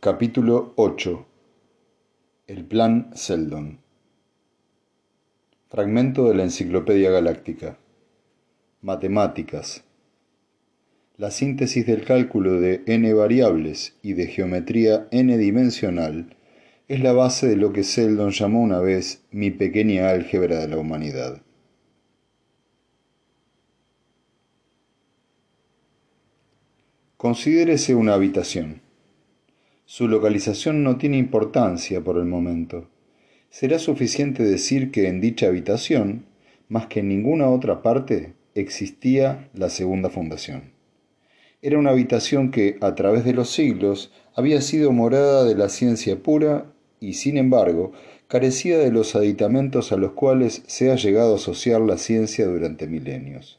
Capítulo 8 El Plan Seldon Fragmento de la Enciclopedia Galáctica Matemáticas La síntesis del cálculo de n variables y de geometría n dimensional es la base de lo que Seldon llamó una vez mi pequeña álgebra de la humanidad. Considérese una habitación. Su localización no tiene importancia por el momento. Será suficiente decir que en dicha habitación, más que en ninguna otra parte, existía la segunda fundación. Era una habitación que, a través de los siglos, había sido morada de la ciencia pura y, sin embargo, carecía de los aditamentos a los cuales se ha llegado a asociar la ciencia durante milenios.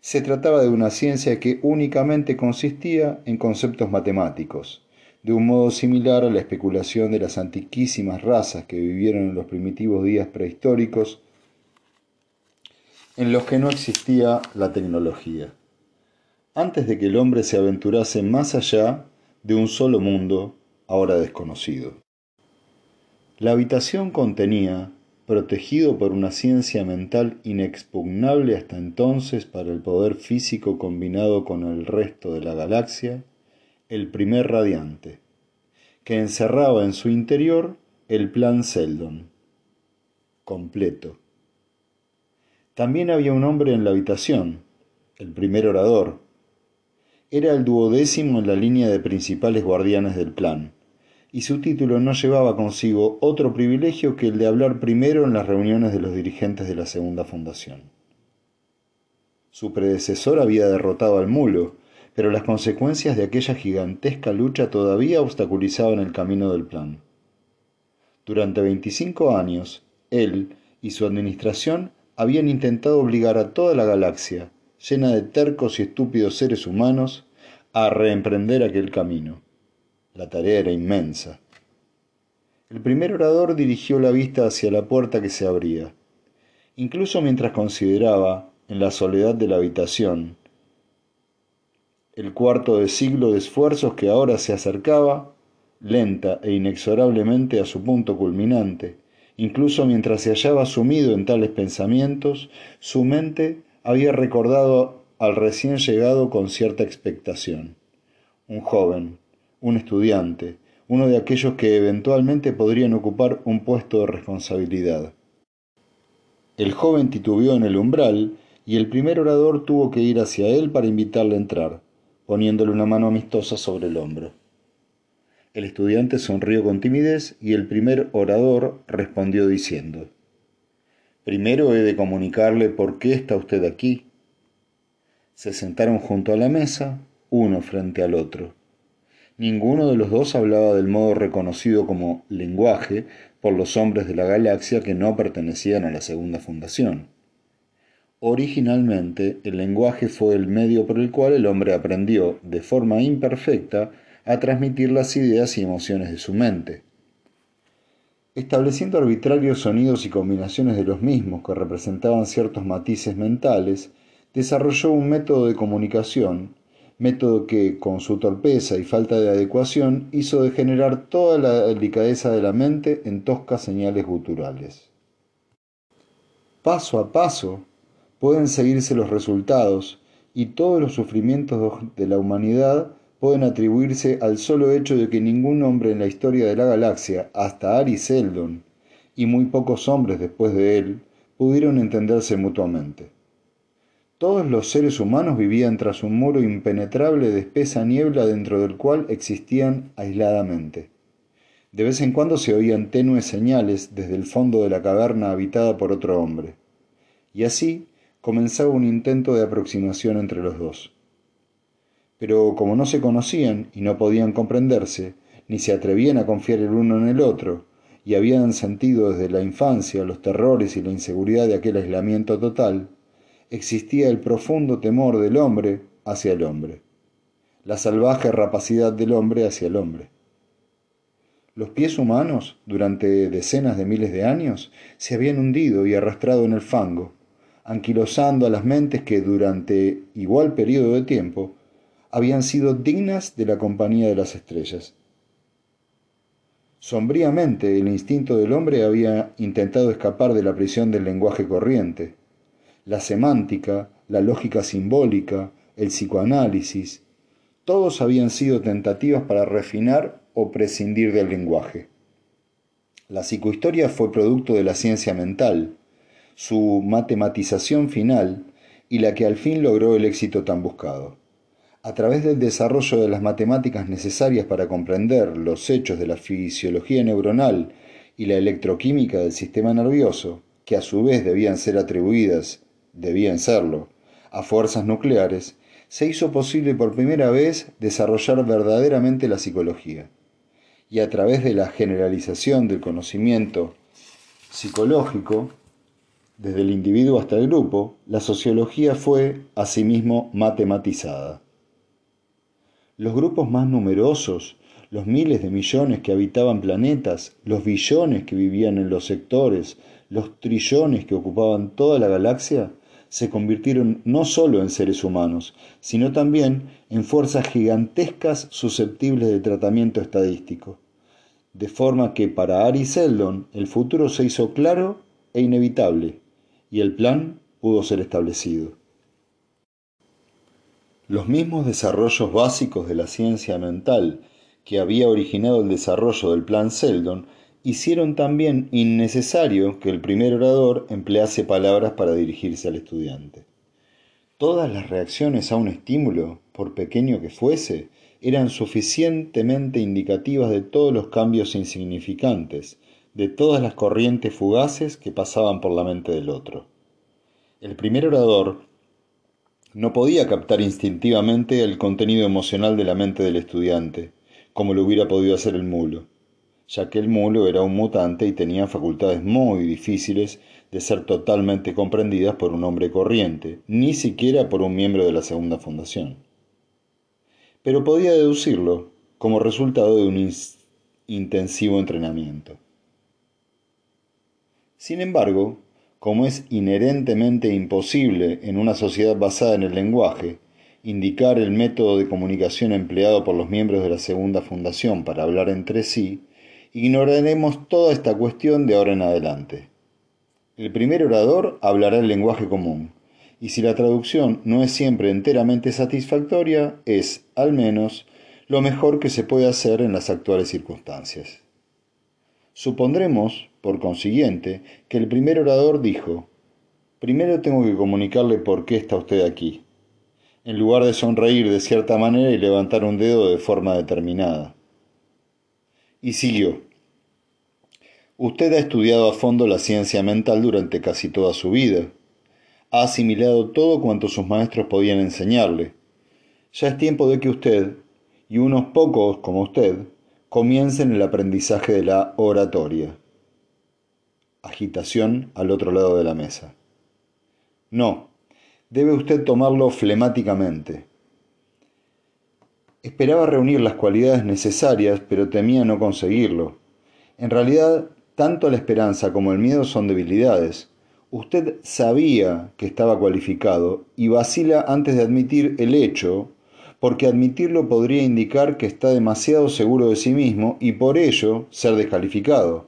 Se trataba de una ciencia que únicamente consistía en conceptos matemáticos, de un modo similar a la especulación de las antiquísimas razas que vivieron en los primitivos días prehistóricos, en los que no existía la tecnología, antes de que el hombre se aventurase más allá de un solo mundo ahora desconocido. La habitación contenía, protegido por una ciencia mental inexpugnable hasta entonces para el poder físico combinado con el resto de la galaxia, el primer radiante, que encerraba en su interior el plan Seldon, completo. También había un hombre en la habitación, el primer orador. Era el duodécimo en la línea de principales guardianes del plan, y su título no llevaba consigo otro privilegio que el de hablar primero en las reuniones de los dirigentes de la segunda fundación. Su predecesor había derrotado al mulo, pero las consecuencias de aquella gigantesca lucha todavía obstaculizaban el camino del plan. Durante 25 años, él y su administración habían intentado obligar a toda la galaxia, llena de tercos y estúpidos seres humanos, a reemprender aquel camino. La tarea era inmensa. El primer orador dirigió la vista hacia la puerta que se abría. Incluso mientras consideraba, en la soledad de la habitación, el cuarto de siglo de esfuerzos que ahora se acercaba, lenta e inexorablemente a su punto culminante. Incluso mientras se hallaba sumido en tales pensamientos, su mente había recordado al recién llegado con cierta expectación. Un joven, un estudiante, uno de aquellos que eventualmente podrían ocupar un puesto de responsabilidad. El joven titubeó en el umbral y el primer orador tuvo que ir hacia él para invitarle a entrar poniéndole una mano amistosa sobre el hombro. El estudiante sonrió con timidez y el primer orador respondió diciendo, Primero he de comunicarle por qué está usted aquí. Se sentaron junto a la mesa, uno frente al otro. Ninguno de los dos hablaba del modo reconocido como lenguaje por los hombres de la galaxia que no pertenecían a la segunda fundación. Originalmente, el lenguaje fue el medio por el cual el hombre aprendió, de forma imperfecta, a transmitir las ideas y emociones de su mente. Estableciendo arbitrarios sonidos y combinaciones de los mismos que representaban ciertos matices mentales, desarrolló un método de comunicación, método que, con su torpeza y falta de adecuación, hizo degenerar toda la delicadeza de la mente en toscas señales guturales. Paso a paso, pueden seguirse los resultados y todos los sufrimientos de la humanidad pueden atribuirse al solo hecho de que ningún hombre en la historia de la galaxia, hasta Ari Seldon, y muy pocos hombres después de él, pudieron entenderse mutuamente. Todos los seres humanos vivían tras un muro impenetrable de espesa niebla dentro del cual existían aisladamente. De vez en cuando se oían tenues señales desde el fondo de la caverna habitada por otro hombre. Y así, comenzaba un intento de aproximación entre los dos. Pero como no se conocían y no podían comprenderse, ni se atrevían a confiar el uno en el otro, y habían sentido desde la infancia los terrores y la inseguridad de aquel aislamiento total, existía el profundo temor del hombre hacia el hombre, la salvaje rapacidad del hombre hacia el hombre. Los pies humanos, durante decenas de miles de años, se habían hundido y arrastrado en el fango, anquilosando a las mentes que durante igual periodo de tiempo habían sido dignas de la compañía de las estrellas. Sombríamente, el instinto del hombre había intentado escapar de la prisión del lenguaje corriente. La semántica, la lógica simbólica, el psicoanálisis, todos habían sido tentativas para refinar o prescindir del lenguaje. La psicohistoria fue producto de la ciencia mental, su matematización final y la que al fin logró el éxito tan buscado. A través del desarrollo de las matemáticas necesarias para comprender los hechos de la fisiología neuronal y la electroquímica del sistema nervioso, que a su vez debían ser atribuidas, debían serlo, a fuerzas nucleares, se hizo posible por primera vez desarrollar verdaderamente la psicología. Y a través de la generalización del conocimiento psicológico, desde el individuo hasta el grupo, la sociología fue asimismo matematizada. Los grupos más numerosos, los miles de millones que habitaban planetas, los billones que vivían en los sectores, los trillones que ocupaban toda la galaxia, se convirtieron no solo en seres humanos, sino también en fuerzas gigantescas susceptibles de tratamiento estadístico. De forma que para Ari Seldon el futuro se hizo claro e inevitable, y el plan pudo ser establecido. Los mismos desarrollos básicos de la ciencia mental que había originado el desarrollo del plan Seldon hicieron también innecesario que el primer orador emplease palabras para dirigirse al estudiante. Todas las reacciones a un estímulo, por pequeño que fuese, eran suficientemente indicativas de todos los cambios insignificantes, de todas las corrientes fugaces que pasaban por la mente del otro. El primer orador no podía captar instintivamente el contenido emocional de la mente del estudiante, como lo hubiera podido hacer el mulo ya que el mulo era un mutante y tenía facultades muy difíciles de ser totalmente comprendidas por un hombre corriente, ni siquiera por un miembro de la segunda fundación. Pero podía deducirlo como resultado de un intensivo entrenamiento. Sin embargo, como es inherentemente imposible en una sociedad basada en el lenguaje, indicar el método de comunicación empleado por los miembros de la segunda fundación para hablar entre sí, ignoraremos toda esta cuestión de ahora en adelante. El primer orador hablará el lenguaje común, y si la traducción no es siempre enteramente satisfactoria, es, al menos, lo mejor que se puede hacer en las actuales circunstancias. Supondremos, por consiguiente, que el primer orador dijo, primero tengo que comunicarle por qué está usted aquí, en lugar de sonreír de cierta manera y levantar un dedo de forma determinada. Y siguió. Usted ha estudiado a fondo la ciencia mental durante casi toda su vida. Ha asimilado todo cuanto sus maestros podían enseñarle. Ya es tiempo de que usted, y unos pocos como usted, comiencen el aprendizaje de la oratoria. Agitación al otro lado de la mesa. No, debe usted tomarlo flemáticamente. Esperaba reunir las cualidades necesarias, pero temía no conseguirlo. En realidad, tanto la esperanza como el miedo son debilidades. Usted sabía que estaba cualificado y vacila antes de admitir el hecho, porque admitirlo podría indicar que está demasiado seguro de sí mismo y por ello ser descalificado.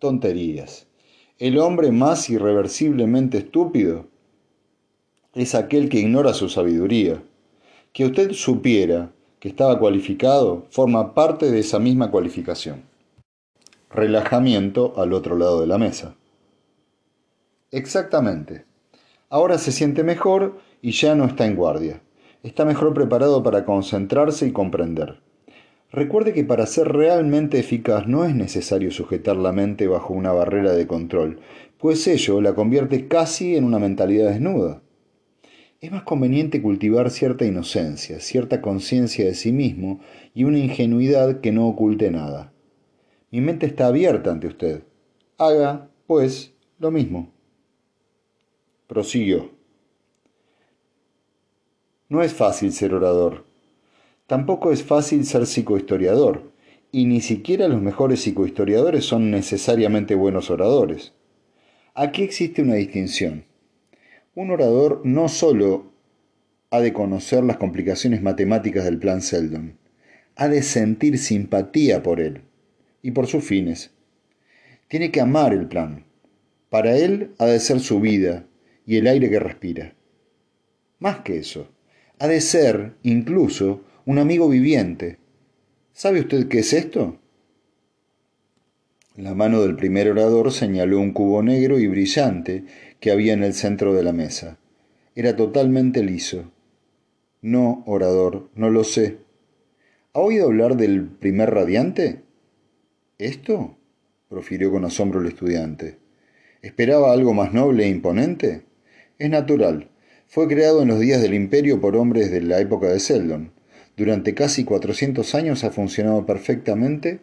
Tonterías. El hombre más irreversiblemente estúpido es aquel que ignora su sabiduría. Que usted supiera que estaba cualificado forma parte de esa misma cualificación. Relajamiento al otro lado de la mesa. Exactamente. Ahora se siente mejor y ya no está en guardia. Está mejor preparado para concentrarse y comprender. Recuerde que para ser realmente eficaz no es necesario sujetar la mente bajo una barrera de control, pues ello la convierte casi en una mentalidad desnuda es más conveniente cultivar cierta inocencia, cierta conciencia de sí mismo y una ingenuidad que no oculte nada. Mi mente está abierta ante usted. Haga, pues, lo mismo. Prosiguió. No es fácil ser orador. Tampoco es fácil ser psicohistoriador, y ni siquiera los mejores psicohistoriadores son necesariamente buenos oradores. Aquí existe una distinción. Un orador no solo ha de conocer las complicaciones matemáticas del plan Seldon, ha de sentir simpatía por él, y por sus fines. Tiene que amar el plan. Para él ha de ser su vida y el aire que respira. Más que eso, ha de ser, incluso, un amigo viviente. ¿Sabe usted qué es esto? La mano del primer orador señaló un cubo negro y brillante que había en el centro de la mesa. Era totalmente liso. No, orador, no lo sé. ¿Ha oído hablar del primer radiante? ¿Esto? profirió con asombro el estudiante. ¿Esperaba algo más noble e imponente? Es natural. Fue creado en los días del imperio por hombres de la época de Seldon. Durante casi 400 años ha funcionado perfectamente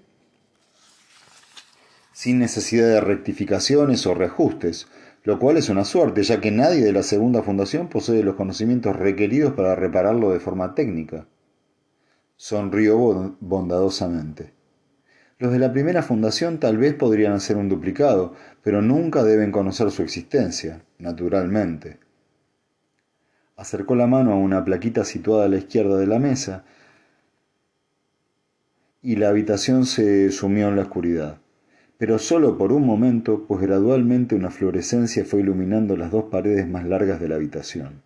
sin necesidad de rectificaciones o reajustes, lo cual es una suerte, ya que nadie de la segunda fundación posee los conocimientos requeridos para repararlo de forma técnica. Sonrió bondadosamente. Los de la primera fundación tal vez podrían hacer un duplicado, pero nunca deben conocer su existencia, naturalmente. Acercó la mano a una plaquita situada a la izquierda de la mesa y la habitación se sumió en la oscuridad. Pero solo por un momento, pues gradualmente una fluorescencia fue iluminando las dos paredes más largas de la habitación.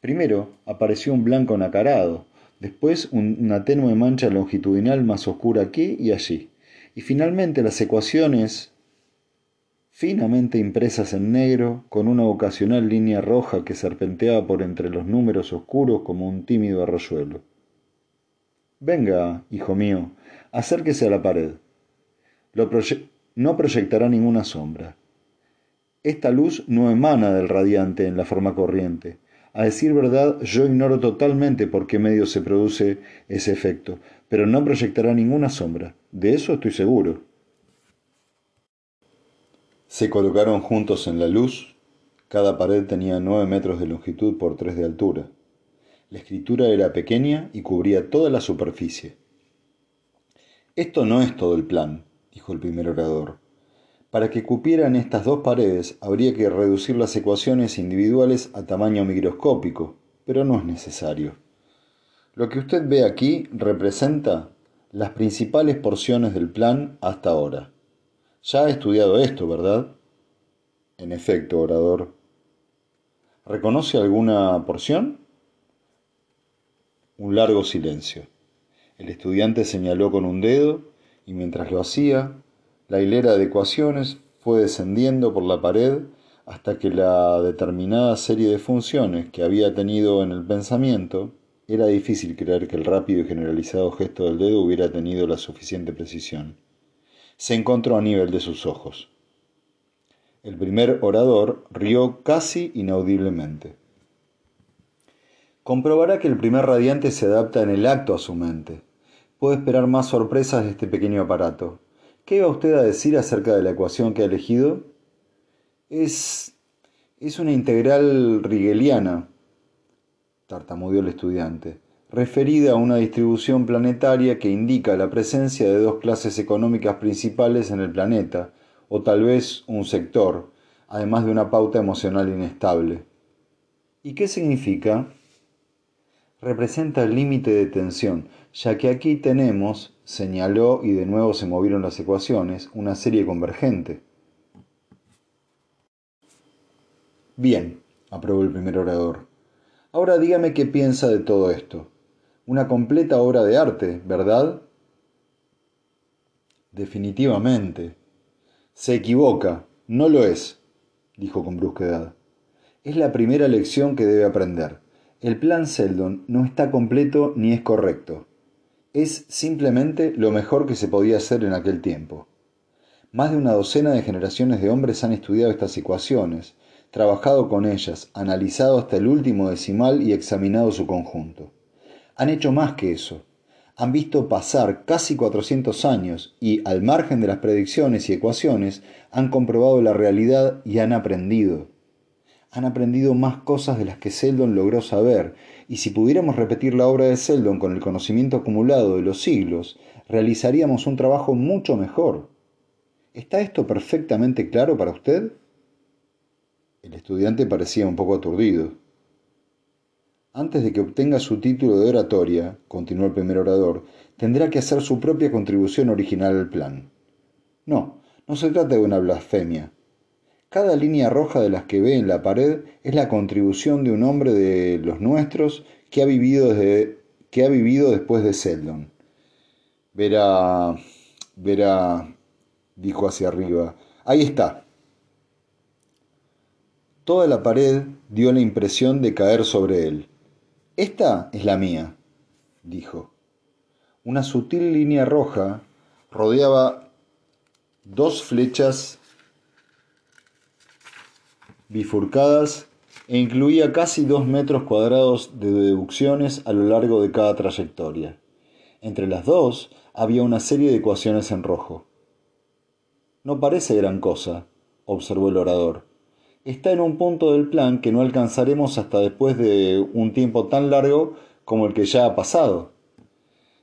Primero apareció un blanco nacarado, después una tenue mancha longitudinal más oscura aquí y allí, y finalmente las ecuaciones finamente impresas en negro, con una ocasional línea roja que serpenteaba por entre los números oscuros como un tímido arroyuelo. Venga, hijo mío, acérquese a la pared. no proyectará ninguna sombra. Esta luz no emana del radiante en la forma corriente. A decir verdad, yo ignoro totalmente por qué medio se produce ese efecto, pero no proyectará ninguna sombra. De eso estoy seguro. Se colocaron juntos en la luz. Cada pared tenía nueve metros de longitud por tres de altura. La escritura era pequeña y cubría toda la superficie. Esto no es todo el plan, dijo el primer orador. Para que cupieran estas dos paredes habría que reducir las ecuaciones individuales a tamaño microscópico, pero no es necesario. Lo que usted ve aquí representa las principales porciones del plan hasta ahora. Ya ha estudiado esto, ¿verdad? En efecto, orador. ¿Reconoce alguna porción? Un largo silencio. El estudiante señaló con un dedo y mientras lo hacía, la hilera de ecuaciones fue descendiendo por la pared hasta que la determinada serie de funciones que había tenido en el pensamiento era difícil creer que el rápido y generalizado gesto del dedo hubiera tenido la suficiente precisión se encontró a nivel de sus ojos. El primer orador rió casi inaudiblemente. Comprobará que el primer radiante se adapta en el acto a su mente. Puede esperar más sorpresas de este pequeño aparato. ¿Qué va usted a decir acerca de la ecuación que ha elegido? Es. es una integral rigeliana, tartamudeó el estudiante referida a una distribución planetaria que indica la presencia de dos clases económicas principales en el planeta, o tal vez un sector, además de una pauta emocional inestable. ¿Y qué significa? Representa el límite de tensión, ya que aquí tenemos, señaló y de nuevo se movieron las ecuaciones, una serie convergente. Bien, aprobó el primer orador. Ahora dígame qué piensa de todo esto una completa obra de arte, ¿verdad? Definitivamente. Se equivoca, no lo es, dijo con brusquedad. Es la primera lección que debe aprender. El plan Seldon no está completo ni es correcto. Es simplemente lo mejor que se podía hacer en aquel tiempo. Más de una docena de generaciones de hombres han estudiado estas ecuaciones, trabajado con ellas, analizado hasta el último decimal y examinado su conjunto han hecho más que eso. Han visto pasar casi 400 años y, al margen de las predicciones y ecuaciones, han comprobado la realidad y han aprendido. Han aprendido más cosas de las que Seldon logró saber, y si pudiéramos repetir la obra de Seldon con el conocimiento acumulado de los siglos, realizaríamos un trabajo mucho mejor. ¿Está esto perfectamente claro para usted? El estudiante parecía un poco aturdido. Antes de que obtenga su título de oratoria, continuó el primer orador, tendrá que hacer su propia contribución original al plan. No, no se trata de una blasfemia. Cada línea roja de las que ve en la pared es la contribución de un hombre de los nuestros que ha vivido, desde, que ha vivido después de Seldon. Verá, verá, dijo hacia arriba. Ahí está. Toda la pared dio la impresión de caer sobre él. Esta es la mía, dijo. Una sutil línea roja rodeaba dos flechas bifurcadas e incluía casi dos metros cuadrados de deducciones a lo largo de cada trayectoria. Entre las dos había una serie de ecuaciones en rojo. No parece gran cosa, observó el orador está en un punto del plan que no alcanzaremos hasta después de un tiempo tan largo como el que ya ha pasado.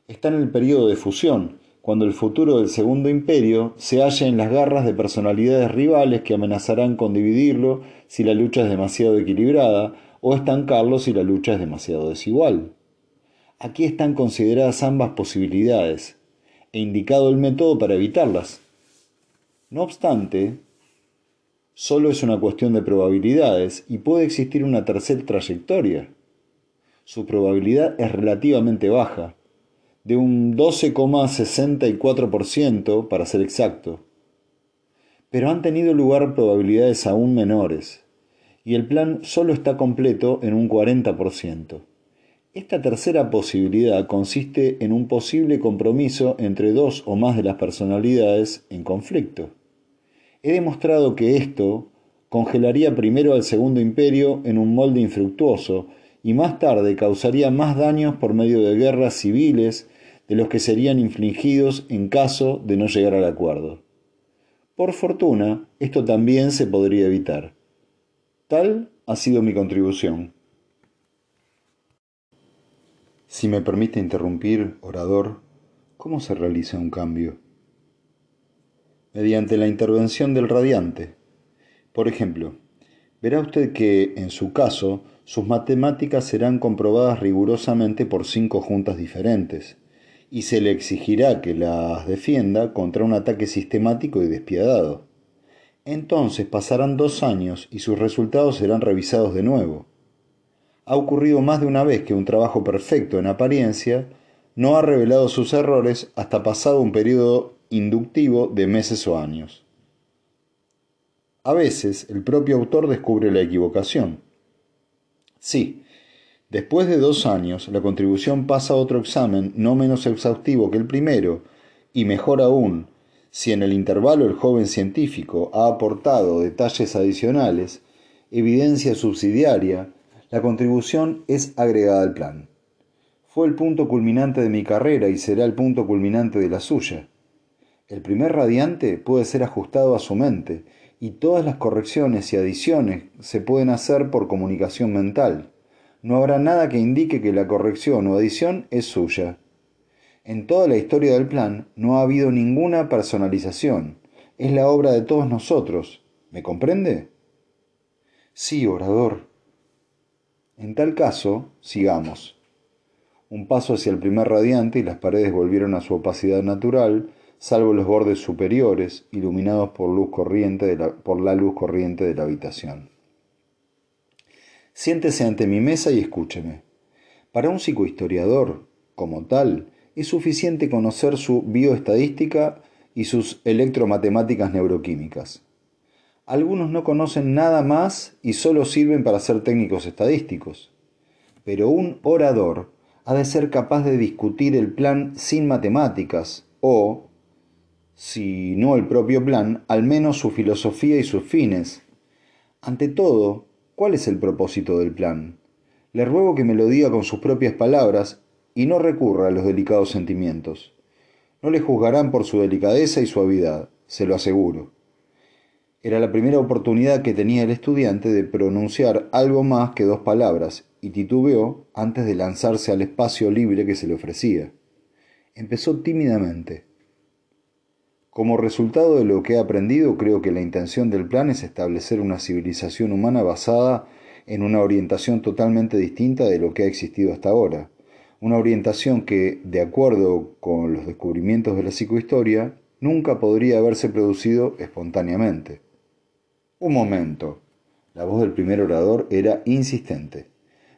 Está en el periodo de fusión, cuando el futuro del Segundo Imperio se halla en las garras de personalidades rivales que amenazarán con dividirlo si la lucha es demasiado equilibrada o estancarlo si la lucha es demasiado desigual. Aquí están consideradas ambas posibilidades e indicado el método para evitarlas. No obstante, solo es una cuestión de probabilidades y puede existir una tercera trayectoria. Su probabilidad es relativamente baja, de un 12,64% para ser exacto. Pero han tenido lugar probabilidades aún menores, y el plan solo está completo en un 40%. Esta tercera posibilidad consiste en un posible compromiso entre dos o más de las personalidades en conflicto. He demostrado que esto congelaría primero al Segundo Imperio en un molde infructuoso y más tarde causaría más daños por medio de guerras civiles de los que serían infligidos en caso de no llegar al acuerdo. Por fortuna, esto también se podría evitar. Tal ha sido mi contribución. Si me permite interrumpir, orador, ¿cómo se realiza un cambio? Mediante la intervención del radiante. Por ejemplo, verá usted que, en su caso, sus matemáticas serán comprobadas rigurosamente por cinco juntas diferentes, y se le exigirá que las defienda contra un ataque sistemático y despiadado. Entonces pasarán dos años y sus resultados serán revisados de nuevo. Ha ocurrido más de una vez que un trabajo perfecto en apariencia no ha revelado sus errores hasta pasado un periodo inductivo de meses o años. A veces el propio autor descubre la equivocación. Sí, después de dos años la contribución pasa a otro examen no menos exhaustivo que el primero, y mejor aún, si en el intervalo el joven científico ha aportado detalles adicionales, evidencia subsidiaria, la contribución es agregada al plan. Fue el punto culminante de mi carrera y será el punto culminante de la suya. El primer radiante puede ser ajustado a su mente y todas las correcciones y adiciones se pueden hacer por comunicación mental. No habrá nada que indique que la corrección o adición es suya. En toda la historia del plan no ha habido ninguna personalización. Es la obra de todos nosotros. ¿Me comprende? Sí, orador. En tal caso, sigamos. Un paso hacia el primer radiante y las paredes volvieron a su opacidad natural, salvo los bordes superiores, iluminados por, luz corriente de la, por la luz corriente de la habitación. Siéntese ante mi mesa y escúcheme. Para un psicohistoriador, como tal, es suficiente conocer su bioestadística y sus electromatemáticas neuroquímicas. Algunos no conocen nada más y solo sirven para ser técnicos estadísticos. Pero un orador ha de ser capaz de discutir el plan sin matemáticas o, si no el propio plan, al menos su filosofía y sus fines. Ante todo, ¿cuál es el propósito del plan? Le ruego que me lo diga con sus propias palabras y no recurra a los delicados sentimientos. No le juzgarán por su delicadeza y suavidad, se lo aseguro. Era la primera oportunidad que tenía el estudiante de pronunciar algo más que dos palabras, y titubeó antes de lanzarse al espacio libre que se le ofrecía. Empezó tímidamente. Como resultado de lo que he aprendido, creo que la intención del plan es establecer una civilización humana basada en una orientación totalmente distinta de lo que ha existido hasta ahora. Una orientación que, de acuerdo con los descubrimientos de la psicohistoria, nunca podría haberse producido espontáneamente. Un momento. La voz del primer orador era insistente.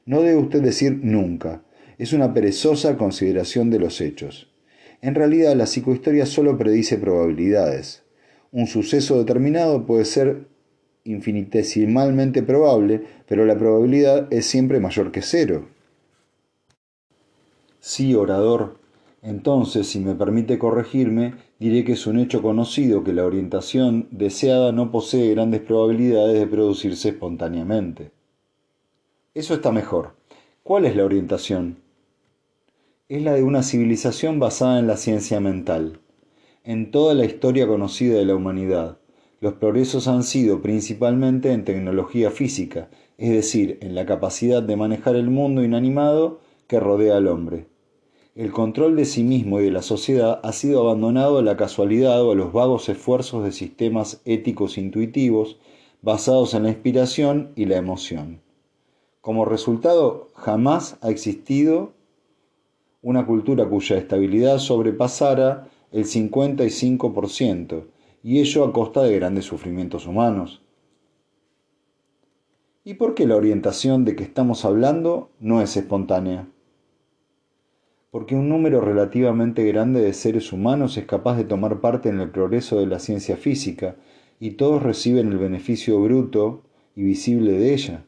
No debe usted decir nunca. Es una perezosa consideración de los hechos. En realidad la psicohistoria solo predice probabilidades. Un suceso determinado puede ser infinitesimalmente probable, pero la probabilidad es siempre mayor que cero. Sí, orador. Entonces, si me permite corregirme, diré que es un hecho conocido que la orientación deseada no posee grandes probabilidades de producirse espontáneamente. Eso está mejor. ¿Cuál es la orientación? Es la de una civilización basada en la ciencia mental. En toda la historia conocida de la humanidad, los progresos han sido principalmente en tecnología física, es decir, en la capacidad de manejar el mundo inanimado que rodea al hombre. El control de sí mismo y de la sociedad ha sido abandonado a la casualidad o a los vagos esfuerzos de sistemas éticos intuitivos basados en la inspiración y la emoción. Como resultado, jamás ha existido una cultura cuya estabilidad sobrepasara el 55%, y ello a costa de grandes sufrimientos humanos. ¿Y por qué la orientación de que estamos hablando no es espontánea? porque un número relativamente grande de seres humanos es capaz de tomar parte en el progreso de la ciencia física, y todos reciben el beneficio bruto y visible de ella.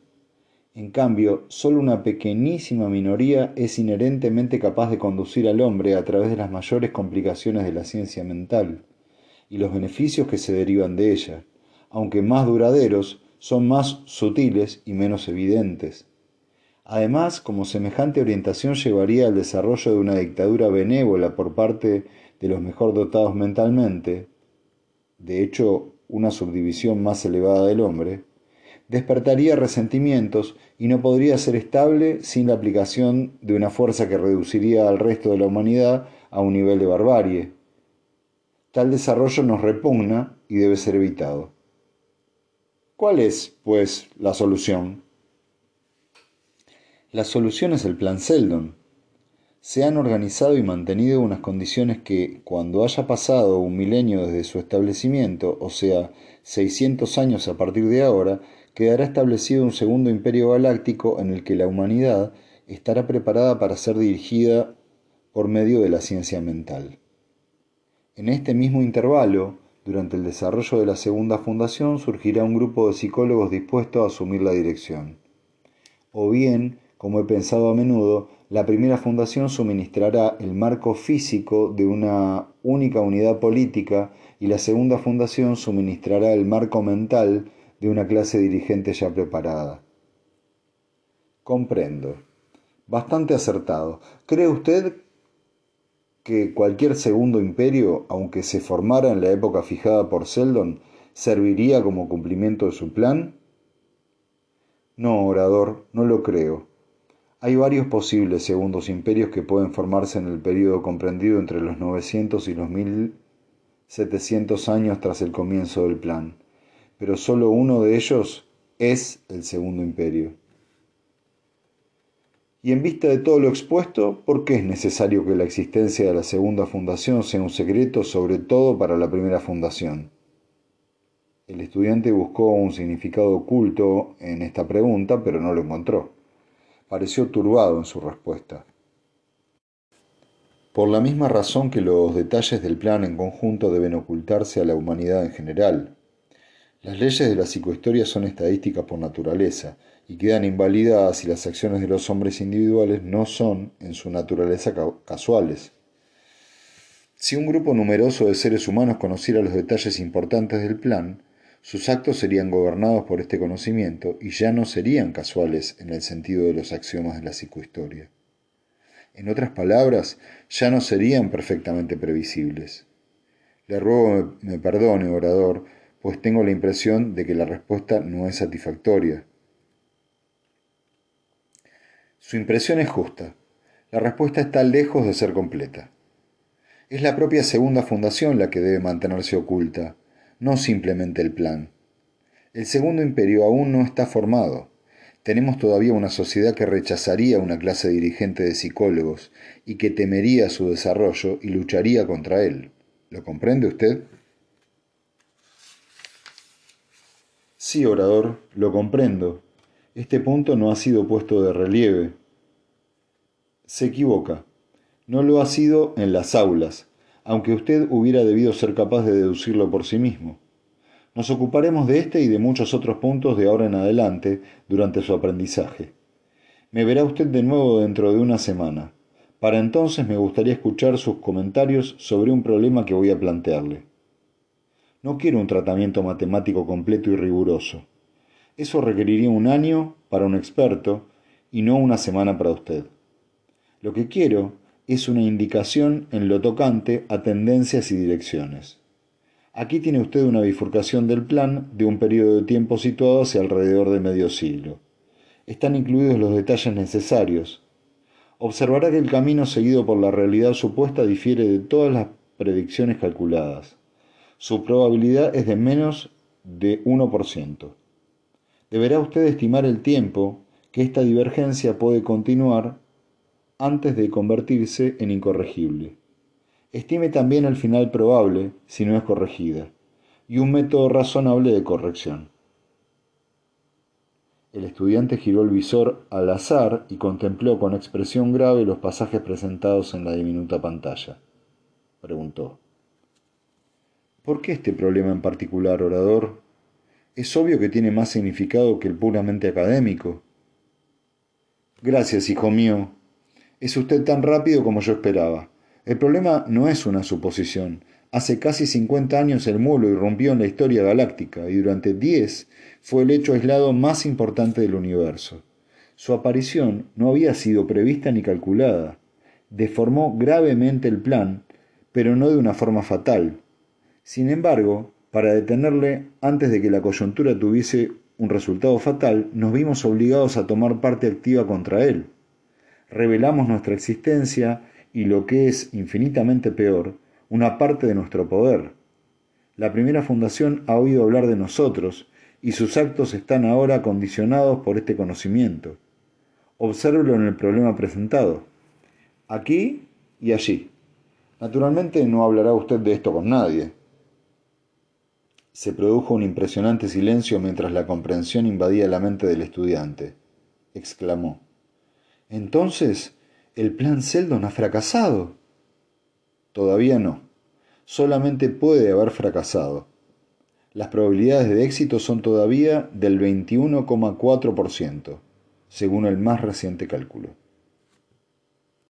En cambio, solo una pequeñísima minoría es inherentemente capaz de conducir al hombre a través de las mayores complicaciones de la ciencia mental, y los beneficios que se derivan de ella, aunque más duraderos, son más sutiles y menos evidentes. Además, como semejante orientación llevaría al desarrollo de una dictadura benévola por parte de los mejor dotados mentalmente, de hecho una subdivisión más elevada del hombre, despertaría resentimientos y no podría ser estable sin la aplicación de una fuerza que reduciría al resto de la humanidad a un nivel de barbarie. Tal desarrollo nos repugna y debe ser evitado. ¿Cuál es, pues, la solución? La solución es el Plan Seldon. Se han organizado y mantenido unas condiciones que, cuando haya pasado un milenio desde su establecimiento, o sea, 600 años a partir de ahora, quedará establecido un segundo imperio galáctico en el que la humanidad estará preparada para ser dirigida por medio de la ciencia mental. En este mismo intervalo, durante el desarrollo de la segunda fundación, surgirá un grupo de psicólogos dispuestos a asumir la dirección. O bien, como he pensado a menudo, la primera fundación suministrará el marco físico de una única unidad política y la segunda fundación suministrará el marco mental de una clase dirigente ya preparada. Comprendo. Bastante acertado. ¿Cree usted que cualquier segundo imperio, aunque se formara en la época fijada por Seldon, serviría como cumplimiento de su plan? No, orador, no lo creo. Hay varios posibles segundos imperios que pueden formarse en el período comprendido entre los 900 y los 1700 años tras el comienzo del plan, pero solo uno de ellos es el segundo imperio. Y en vista de todo lo expuesto, ¿por qué es necesario que la existencia de la segunda fundación sea un secreto, sobre todo para la primera fundación? El estudiante buscó un significado oculto en esta pregunta, pero no lo encontró pareció turbado en su respuesta. Por la misma razón que los detalles del plan en conjunto deben ocultarse a la humanidad en general. Las leyes de la psicohistoria son estadísticas por naturaleza y quedan invalidadas si las acciones de los hombres individuales no son, en su naturaleza, casuales. Si un grupo numeroso de seres humanos conociera los detalles importantes del plan, sus actos serían gobernados por este conocimiento y ya no serían casuales en el sentido de los axiomas de la psicohistoria. En otras palabras, ya no serían perfectamente previsibles. Le ruego me perdone, orador, pues tengo la impresión de que la respuesta no es satisfactoria. Su impresión es justa. La respuesta está lejos de ser completa. Es la propia segunda fundación la que debe mantenerse oculta, no simplemente el plan. El segundo imperio aún no está formado. Tenemos todavía una sociedad que rechazaría una clase dirigente de psicólogos y que temería su desarrollo y lucharía contra él. ¿Lo comprende usted? Sí, orador, lo comprendo. Este punto no ha sido puesto de relieve. Se equivoca. No lo ha sido en las aulas, aunque usted hubiera debido ser capaz de deducirlo por sí mismo. Nos ocuparemos de este y de muchos otros puntos de ahora en adelante durante su aprendizaje. Me verá usted de nuevo dentro de una semana. Para entonces me gustaría escuchar sus comentarios sobre un problema que voy a plantearle. No quiero un tratamiento matemático completo y riguroso. Eso requeriría un año para un experto y no una semana para usted. Lo que quiero es una indicación en lo tocante a tendencias y direcciones. Aquí tiene usted una bifurcación del plan de un periodo de tiempo situado hacia alrededor de medio siglo. Están incluidos los detalles necesarios. Observará que el camino seguido por la realidad supuesta difiere de todas las predicciones calculadas. Su probabilidad es de menos de 1%. Deberá usted estimar el tiempo que esta divergencia puede continuar antes de convertirse en incorregible. Estime también el final probable si no es corregida y un método razonable de corrección. El estudiante giró el visor al azar y contempló con expresión grave los pasajes presentados en la diminuta pantalla. Preguntó. ¿Por qué este problema en particular, orador? Es obvio que tiene más significado que el puramente académico. Gracias, hijo mío. Es usted tan rápido como yo esperaba. El problema no es una suposición. Hace casi 50 años el mulo irrumpió en la historia galáctica y durante 10 fue el hecho aislado más importante del universo. Su aparición no había sido prevista ni calculada. Deformó gravemente el plan, pero no de una forma fatal. Sin embargo, para detenerle antes de que la coyuntura tuviese un resultado fatal, nos vimos obligados a tomar parte activa contra él. Revelamos nuestra existencia y lo que es infinitamente peor, una parte de nuestro poder. La primera fundación ha oído hablar de nosotros y sus actos están ahora condicionados por este conocimiento. Obsérvelo en el problema presentado, aquí y allí. Naturalmente no hablará usted de esto con nadie. Se produjo un impresionante silencio mientras la comprensión invadía la mente del estudiante. Exclamó. Entonces, ¿El plan Seldon ha fracasado? Todavía no. Solamente puede haber fracasado. Las probabilidades de éxito son todavía del 21,4%, según el más reciente cálculo.